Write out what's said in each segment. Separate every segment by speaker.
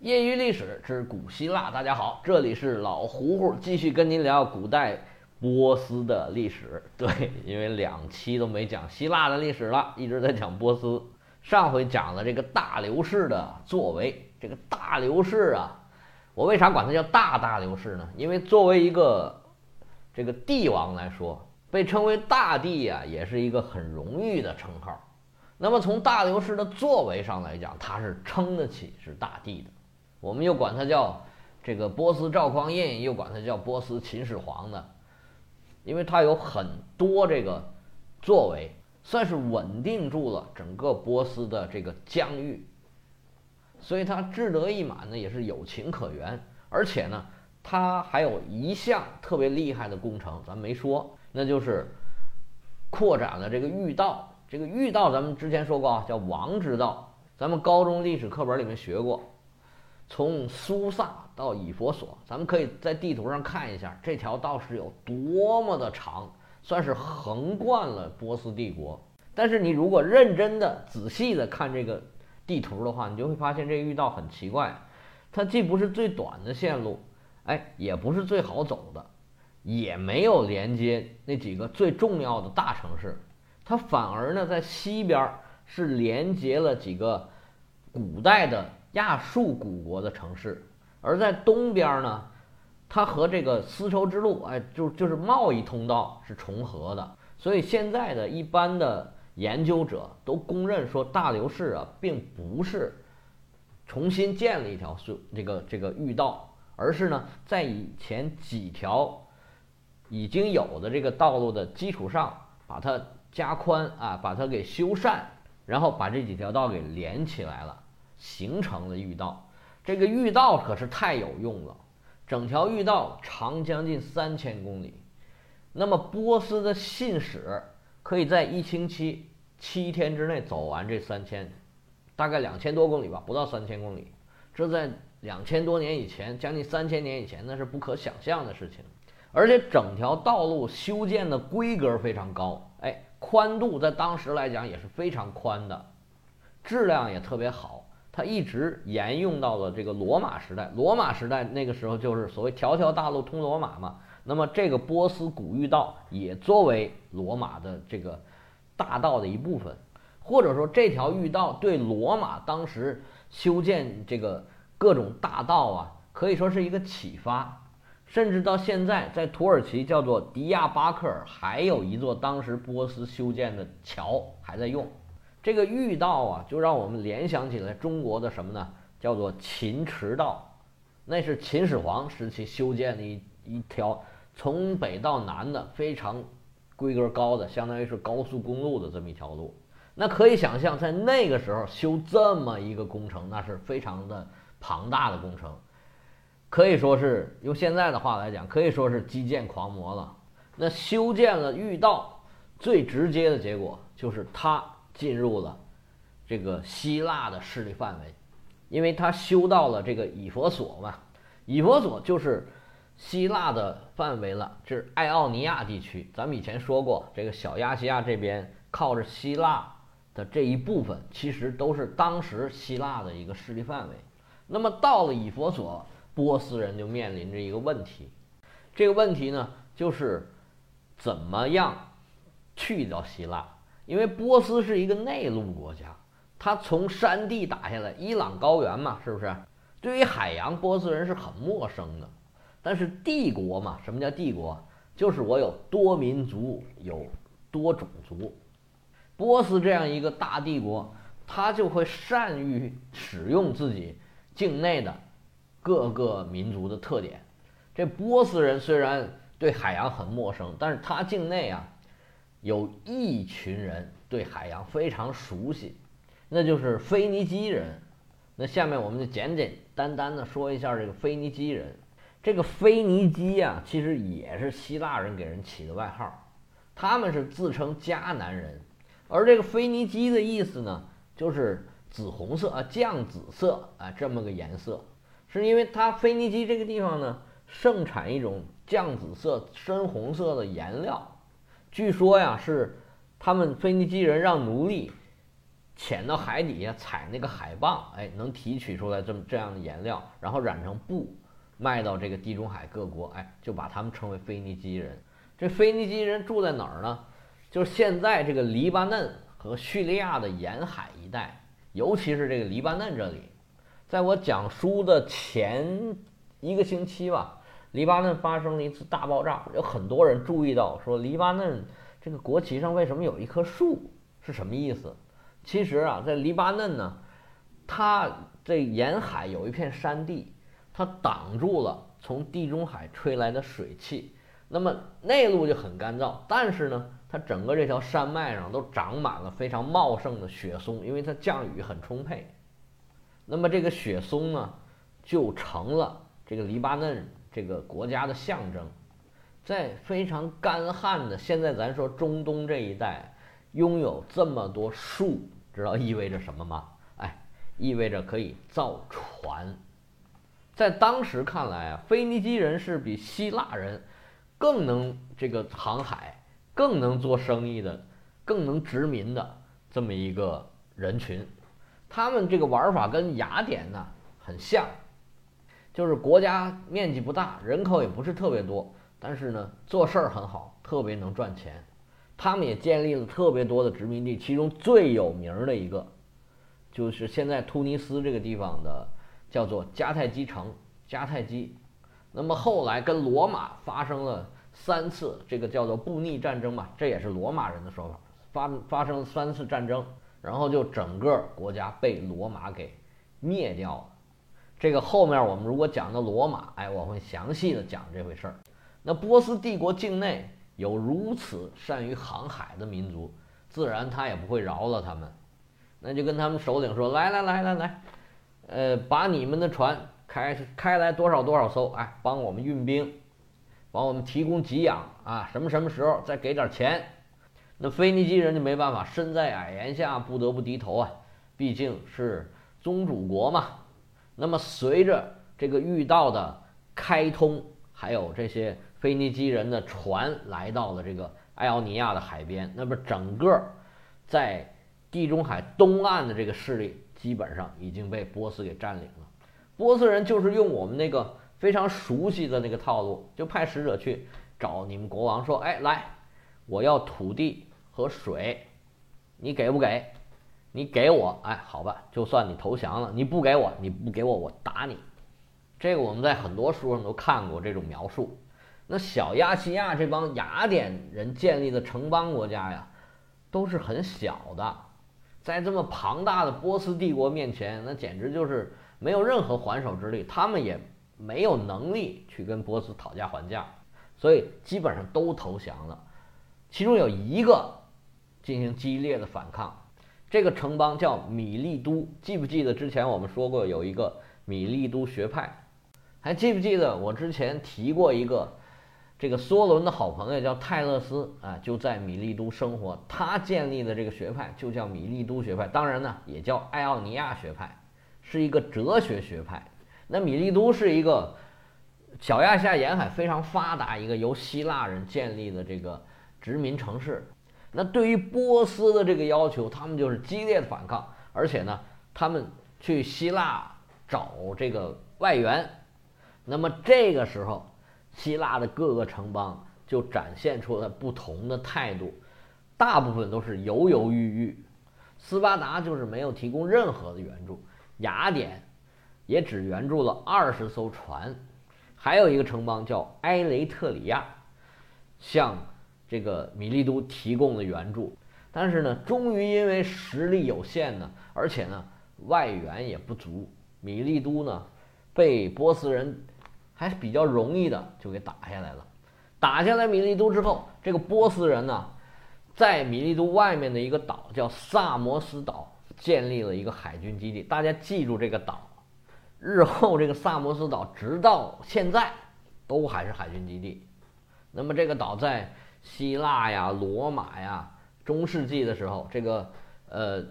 Speaker 1: 业余历史之古希腊，大家好，这里是老胡胡，继续跟您聊古代波斯的历史。对，因为两期都没讲希腊的历史了，一直在讲波斯。上回讲了这个大流士的作为，这个大流士啊，我为啥管他叫大大流士呢？因为作为一个这个帝王来说，被称为大帝呀，也是一个很荣誉的称号。那么从大流士的作为上来讲，他是称得起是大帝的。我们又管他叫这个波斯赵匡胤，又管他叫波斯秦始皇的，因为他有很多这个作为，算是稳定住了整个波斯的这个疆域，所以他志得意满呢也是有情可原。而且呢，他还有一项特别厉害的工程，咱没说，那就是扩展了这个御道。这个御道咱们之前说过啊，叫王之道，咱们高中历史课本里面学过。从苏萨到以佛所，咱们可以在地图上看一下这条道是有多么的长，算是横贯了波斯帝国。但是你如果认真的、仔细的看这个地图的话，你就会发现这个御道很奇怪，它既不是最短的线路，哎，也不是最好走的，也没有连接那几个最重要的大城市，它反而呢在西边是连接了几个古代的。亚述古国的城市，而在东边呢，它和这个丝绸之路，哎，就就是贸易通道是重合的。所以现在的一般的研究者都公认说，大流士啊，并不是重新建了一条隧这个这个御道，而是呢，在以前几条已经有的这个道路的基础上，把它加宽啊，把它给修缮，然后把这几条道给连起来了。形成了御道，这个御道可是太有用了，整条御道长将近三千公里，那么波斯的信使可以在一星期七天之内走完这三千，大概两千多公里吧，不到三千公里，这在两千多年以前，将近三千年以前，那是不可想象的事情，而且整条道路修建的规格非常高，哎，宽度在当时来讲也是非常宽的，质量也特别好。它一直沿用到了这个罗马时代。罗马时代那个时候就是所谓“条条大路通罗马”嘛。那么这个波斯古御道也作为罗马的这个大道的一部分，或者说这条御道对罗马当时修建这个各种大道啊，可以说是一个启发。甚至到现在，在土耳其叫做迪亚巴克尔，还有一座当时波斯修建的桥还在用。这个御道啊，就让我们联想起来中国的什么呢？叫做秦驰道，那是秦始皇时期修建的一一条从北到南的非常规格高的，相当于是高速公路的这么一条路。那可以想象，在那个时候修这么一个工程，那是非常的庞大的工程，可以说是用现在的话来讲，可以说是基建狂魔了。那修建了御道，最直接的结果就是它。进入了这个希腊的势力范围，因为他修到了这个以佛所嘛，以佛所就是希腊的范围了，这是爱奥尼亚地区。咱们以前说过，这个小亚细亚这边靠着希腊的这一部分，其实都是当时希腊的一个势力范围。那么到了以佛所，波斯人就面临着一个问题，这个问题呢，就是怎么样去掉希腊。因为波斯是一个内陆国家，它从山地打下来，伊朗高原嘛，是不是？对于海洋，波斯人是很陌生的。但是帝国嘛，什么叫帝国？就是我有多民族，有多种族。波斯这样一个大帝国，他就会善于使用自己境内的各个民族的特点。这波斯人虽然对海洋很陌生，但是他境内啊。有一群人对海洋非常熟悉，那就是腓尼基人。那下面我们就简简单单的说一下这个腓尼基人。这个腓尼基呀，其实也是希腊人给人起的外号，他们是自称迦南人。而这个腓尼基的意思呢，就是紫红色啊，酱紫色啊，这么个颜色，是因为它腓尼基这个地方呢，盛产一种酱紫色、深红色的颜料。据说呀，是他们腓尼基人让奴隶潜到海底下采那个海蚌，哎，能提取出来这么这样的颜料，然后染成布，卖到这个地中海各国，哎，就把他们称为腓尼基人。这腓尼基人住在哪儿呢？就是现在这个黎巴嫩和叙利亚的沿海一带，尤其是这个黎巴嫩这里。在我讲书的前一个星期吧，黎巴嫩发生了一次大爆炸，有很多人注意到说，黎巴嫩这个国旗上为什么有一棵树？是什么意思？其实啊，在黎巴嫩呢，它这沿海有一片山地，它挡住了从地中海吹来的水汽，那么内陆就很干燥。但是呢，它整个这条山脉上都长满了非常茂盛的雪松，因为它降雨很充沛。那么这个雪松呢，就成了这个黎巴嫩这个国家的象征。在非常干旱的现在咱说中东这一带，拥有这么多树。知道意味着什么吗？哎，意味着可以造船。在当时看来啊，腓尼基人是比希腊人更能这个航海、更能做生意的、更能殖民的这么一个人群。他们这个玩法跟雅典呢很像，就是国家面积不大，人口也不是特别多，但是呢做事儿很好，特别能赚钱。他们也建立了特别多的殖民地，其中最有名的一个，就是现在突尼斯这个地方的，叫做迦太基城。迦太基，那么后来跟罗马发生了三次这个叫做布匿战争嘛，这也是罗马人的说法，发发生了三次战争，然后就整个国家被罗马给灭掉了。这个后面我们如果讲到罗马，哎，我会详细的讲这回事儿。那波斯帝国境内。有如此善于航海的民族，自然他也不会饶了他们。那就跟他们首领说：“来来来来来，呃，把你们的船开开来多少多少艘，哎，帮我们运兵，帮我们提供给养啊，什么什么时候再给点钱。”那腓尼基人就没办法，身在矮檐下，不得不低头啊，毕竟是宗主国嘛。那么随着这个遇到的开通，还有这些。腓尼基人的船来到了这个艾奥尼亚的海边，那么整个在地中海东岸的这个势力基本上已经被波斯给占领了。波斯人就是用我们那个非常熟悉的那个套路，就派使者去找你们国王说：“哎，来，我要土地和水，你给不给？你给我，哎，好吧，就算你投降了。你不给我，你不给我，我打你。”这个我们在很多书上都看过这种描述。那小亚细亚这帮雅典人建立的城邦国家呀，都是很小的，在这么庞大的波斯帝国面前，那简直就是没有任何还手之力，他们也没有能力去跟波斯讨价还价，所以基本上都投降了。其中有一个进行激烈的反抗，这个城邦叫米利都，记不记得之前我们说过有一个米利都学派？还记不记得我之前提过一个？这个梭伦的好朋友叫泰勒斯啊，就在米利都生活。他建立的这个学派就叫米利都学派，当然呢也叫艾奥尼亚学派，是一个哲学学派。那米利都是一个小亚细亚沿海非常发达一个由希腊人建立的这个殖民城市。那对于波斯的这个要求，他们就是激烈的反抗，而且呢，他们去希腊找这个外援。那么这个时候。希腊的各个城邦就展现出了不同的态度，大部分都是犹犹豫豫。斯巴达就是没有提供任何的援助，雅典也只援助了二十艘船，还有一个城邦叫埃雷特里亚，向这个米利都提供了援助。但是呢，终于因为实力有限呢，而且呢外援也不足，米利都呢被波斯人。还是比较容易的就给打下来了，打下来米利都之后，这个波斯人呢，在米利都外面的一个岛叫萨摩斯岛建立了一个海军基地。大家记住这个岛，日后这个萨摩斯岛直到现在都还是海军基地。那么这个岛在希腊呀、罗马呀、中世纪的时候，这个呃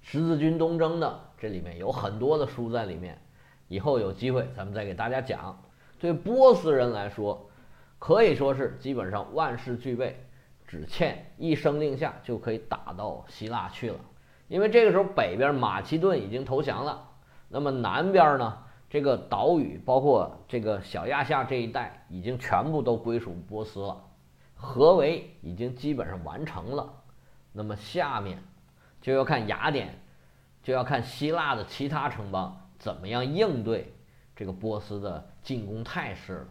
Speaker 1: 十字军东征的这里面有很多的书在里面。以后有机会咱们再给大家讲。对波斯人来说，可以说是基本上万事俱备，只欠一声令下就可以打到希腊去了。因为这个时候北边马其顿已经投降了，那么南边呢，这个岛屿包括这个小亚细亚这一带已经全部都归属波斯了，合围已经基本上完成了。那么下面就要看雅典，就要看希腊的其他城邦怎么样应对这个波斯的进攻态势了。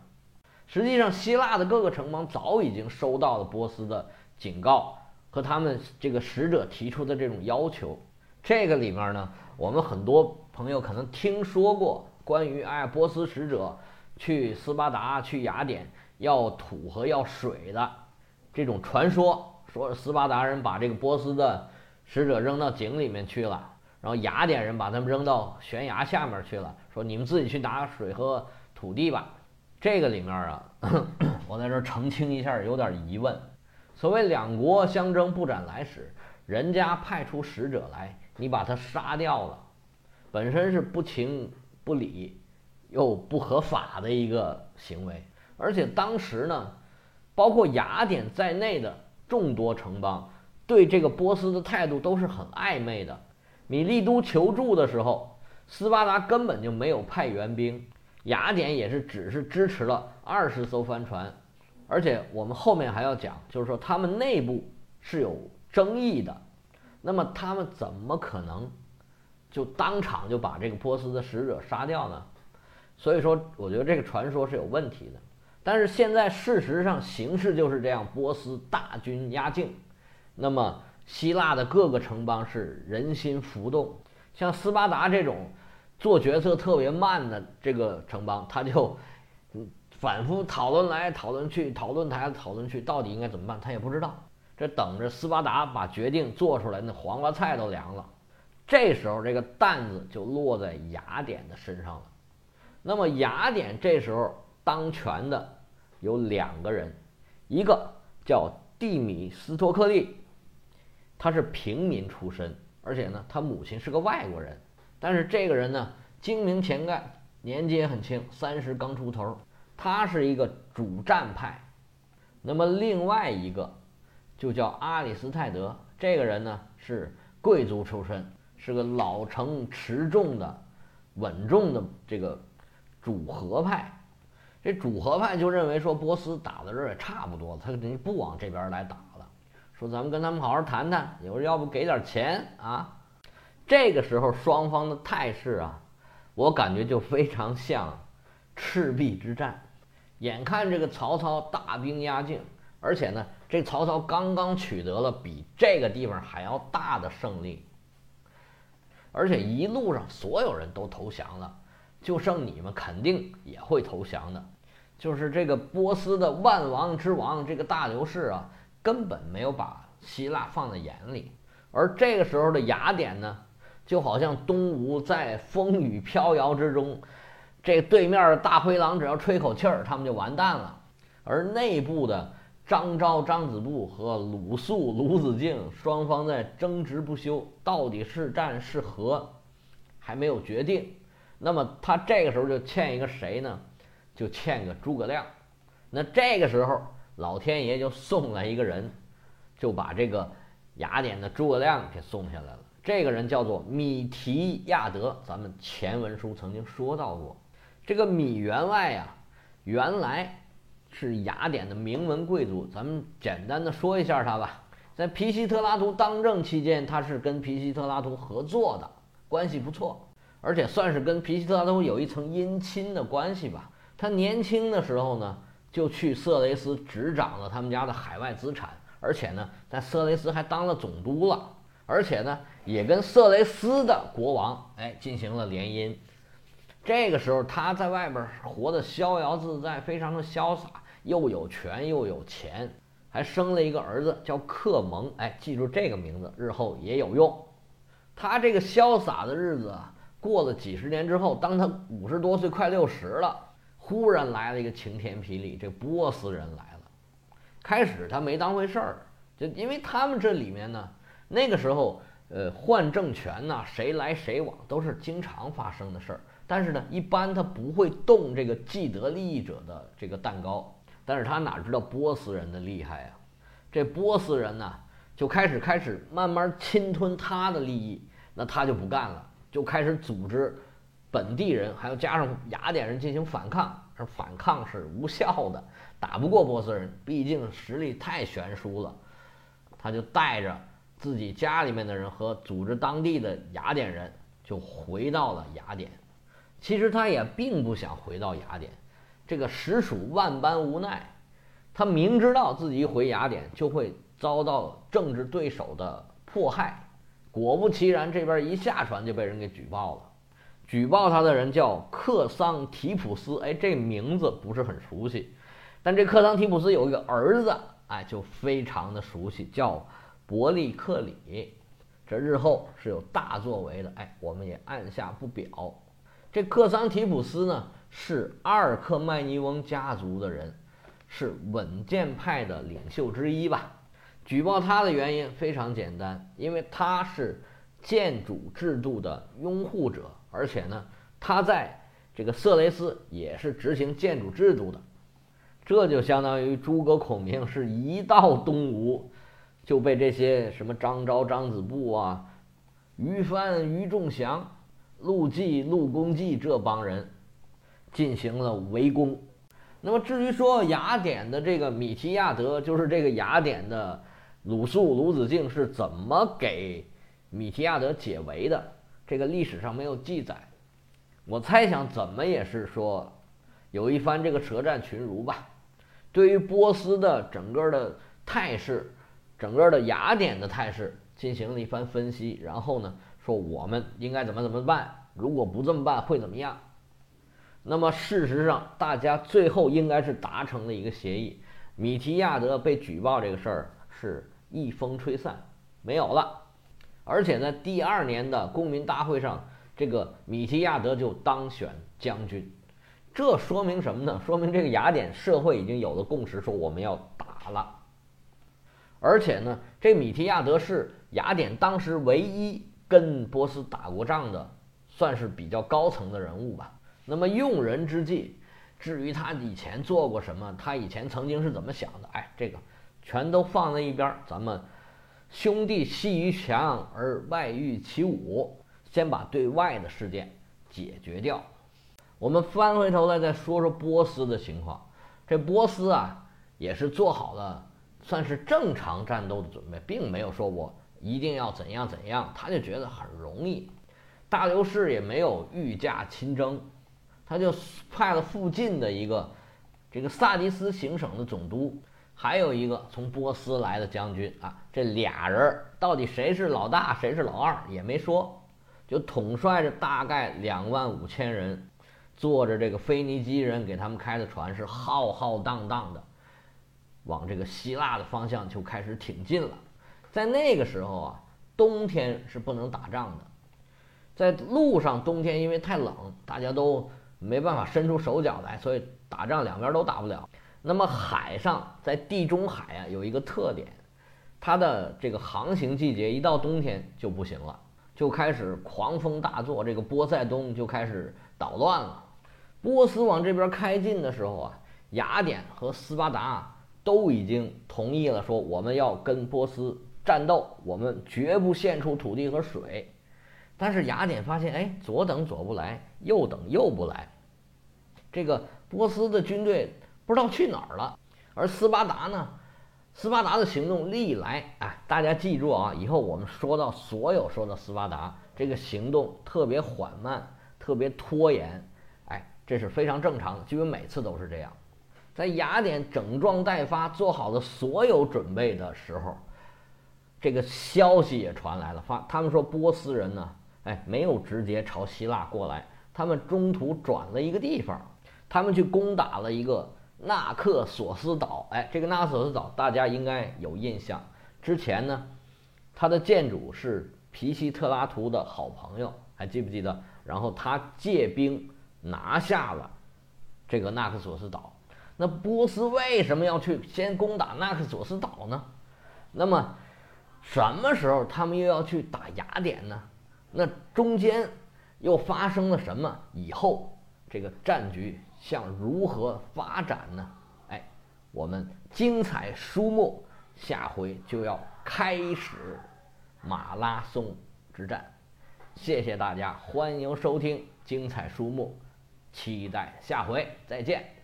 Speaker 1: 实际上，希腊的各个城邦早已经收到了波斯的警告和他们这个使者提出的这种要求。这个里面呢，我们很多朋友可能听说过关于哎波斯使者去斯巴达、去雅典要土和要水的这种传说。说斯巴达人把这个波斯的使者扔到井里面去了，然后雅典人把他们扔到悬崖下面去了，说你们自己去拿水和土地吧。这个里面啊，我在这澄清一下，有点疑问。所谓两国相争不斩来使，人家派出使者来，你把他杀掉了，本身是不情不理又不合法的一个行为。而且当时呢，包括雅典在内的众多城邦对这个波斯的态度都是很暧昧的。米利都求助的时候，斯巴达根本就没有派援兵。雅典也是只是支持了二十艘帆船，而且我们后面还要讲，就是说他们内部是有争议的，那么他们怎么可能就当场就把这个波斯的使者杀掉呢？所以说，我觉得这个传说是有问题的。但是现在事实上形势就是这样，波斯大军压境，那么希腊的各个城邦是人心浮动，像斯巴达这种。做决策特别慢的这个城邦，他就反复讨论来讨论去，讨论台讨论去，到底应该怎么办？他也不知道。这等着斯巴达把决定做出来，那黄瓜菜都凉了。这时候，这个担子就落在雅典的身上了。那么，雅典这时候当权的有两个人，一个叫蒂米斯托克利，他是平民出身，而且呢，他母亲是个外国人。但是这个人呢，精明钱干，年纪也很轻，三十刚出头。他是一个主战派。那么另外一个就叫阿里斯泰德，这个人呢是贵族出身，是个老成持重的、稳重的这个主和派。这主和派就认为说波斯打到这儿也差不多，他肯定不往这边来打了。说咱们跟他们好好谈谈，有人要不给点钱啊？这个时候，双方的态势啊，我感觉就非常像赤壁之战。眼看这个曹操大兵压境，而且呢，这曹操刚刚取得了比这个地方还要大的胜利，而且一路上所有人都投降了，就剩你们肯定也会投降的。就是这个波斯的万王之王这个大流士啊，根本没有把希腊放在眼里，而这个时候的雅典呢？就好像东吴在风雨飘摇之中，这对面的大灰狼只要吹口气儿，他们就完蛋了。而内部的张昭、张子布和鲁肃、鲁子敬双方在争执不休，到底是战是和，还没有决定。那么他这个时候就欠一个谁呢？就欠个诸葛亮。那这个时候老天爷就送来一个人，就把这个雅典的诸葛亮给送下来了。这个人叫做米提亚德，咱们前文书曾经说到过。这个米员外呀，原来是雅典的名门贵族。咱们简单的说一下他吧。在皮西特拉图当政期间，他是跟皮西特拉图合作的，关系不错，而且算是跟皮西特拉图有一层姻亲的关系吧。他年轻的时候呢，就去色雷斯执掌了他们家的海外资产，而且呢，在色雷斯还当了总督了。而且呢，也跟色雷斯的国王哎进行了联姻。这个时候，他在外边活得逍遥自在，非常的潇洒，又有权又有钱，还生了一个儿子叫克蒙。哎，记住这个名字，日后也有用。他这个潇洒的日子啊，过了几十年之后，当他五十多岁，快六十了，忽然来了一个晴天霹雳，这波斯人来了。开始他没当回事儿，就因为他们这里面呢。那个时候，呃，换政权呐，谁来谁往都是经常发生的事儿。但是呢，一般他不会动这个既得利益者的这个蛋糕。但是他哪知道波斯人的厉害呀？这波斯人呢，就开始开始慢慢侵吞他的利益，那他就不干了，就开始组织本地人，还要加上雅典人进行反抗，而反抗是无效的，打不过波斯人，毕竟实力太悬殊了。他就带着自己家里面的人和组织当地的雅典人，就回到了雅典。其实他也并不想回到雅典，这个实属万般无奈。他明知道自己一回雅典就会遭到政治对手的迫害，果不其然，这边一下船就被人给举报了。举报他的人叫克桑提普斯，哎，这名字不是很熟悉，但这克桑提普斯有一个儿子，哎，就非常的熟悉，叫伯利克里。这日后是有大作为的，哎，我们也按下不表。这克桑提普斯呢，是阿尔克迈尼翁家族的人。是稳健派的领袖之一吧？举报他的原因非常简单，因为他是建主制度的拥护者，而且呢，他在这个色雷斯也是执行建筑制度的，这就相当于诸葛孔明是一到东吴就被这些什么张昭、张子布啊、于翻、于仲祥、陆绩、陆公绩这帮人进行了围攻。那么至于说雅典的这个米提亚德，就是这个雅典的鲁肃、鲁子敬是怎么给米提亚德解围的？这个历史上没有记载。我猜想怎么也是说有一番这个舌战群儒吧。对于波斯的整个的态势，整个的雅典的态势进行了一番分析，然后呢说我们应该怎么怎么办？如果不这么办会怎么样？那么事实上，大家最后应该是达成了一个协议，米提亚德被举报这个事儿是一风吹散，没有了。而且呢，第二年的公民大会上，这个米提亚德就当选将军。这说明什么呢？说明这个雅典社会已经有了共识，说我们要打了。而且呢，这米提亚德是雅典当时唯一跟波斯打过仗的，算是比较高层的人物吧。那么用人之际，至于他以前做过什么，他以前曾经是怎么想的，哎，这个全都放在一边。咱们兄弟阋于墙而外御其武，先把对外的事件解决掉。我们翻回头来再说说波斯的情况。这波斯啊，也是做好了算是正常战斗的准备，并没有说我一定要怎样怎样，他就觉得很容易。大流士也没有御驾亲征。他就派了附近的一个这个萨迪斯行省的总督，还有一个从波斯来的将军啊，这俩人到底谁是老大，谁是老二也没说，就统帅着大概两万五千人，坐着这个腓尼基人给他们开的船，是浩浩荡荡的往这个希腊的方向就开始挺进了。在那个时候啊，冬天是不能打仗的，在路上冬天因为太冷，大家都。没办法伸出手脚来，所以打仗两边都打不了。那么海上，在地中海啊，有一个特点，它的这个航行季节一到冬天就不行了，就开始狂风大作，这个波塞冬就开始捣乱了。波斯往这边开进的时候啊，雅典和斯巴达都已经同意了，说我们要跟波斯战斗，我们绝不献出土地和水。但是雅典发现，哎，左等左不来，右等右不来，这个波斯的军队不知道去哪儿了。而斯巴达呢，斯巴达的行动历来，哎，大家记住啊，以后我们说到所有说到斯巴达，这个行动特别缓慢，特别拖延，哎，这是非常正常的，基本每次都是这样。在雅典整装待发，做好了所有准备的时候，这个消息也传来了，发他们说波斯人呢。哎，没有直接朝希腊过来，他们中途转了一个地方，他们去攻打了一个纳克索斯岛。哎，这个纳克索斯岛大家应该有印象，之前呢，他的建主是皮西特拉图的好朋友，还记不记得？然后他借兵拿下了这个纳克索斯岛。那波斯为什么要去先攻打纳克索斯岛呢？那么什么时候他们又要去打雅典呢？那中间又发生了什么？以后这个战局向如何发展呢？哎，我们精彩书目，下回就要开始马拉松之战。谢谢大家，欢迎收听精彩书目，期待下回再见。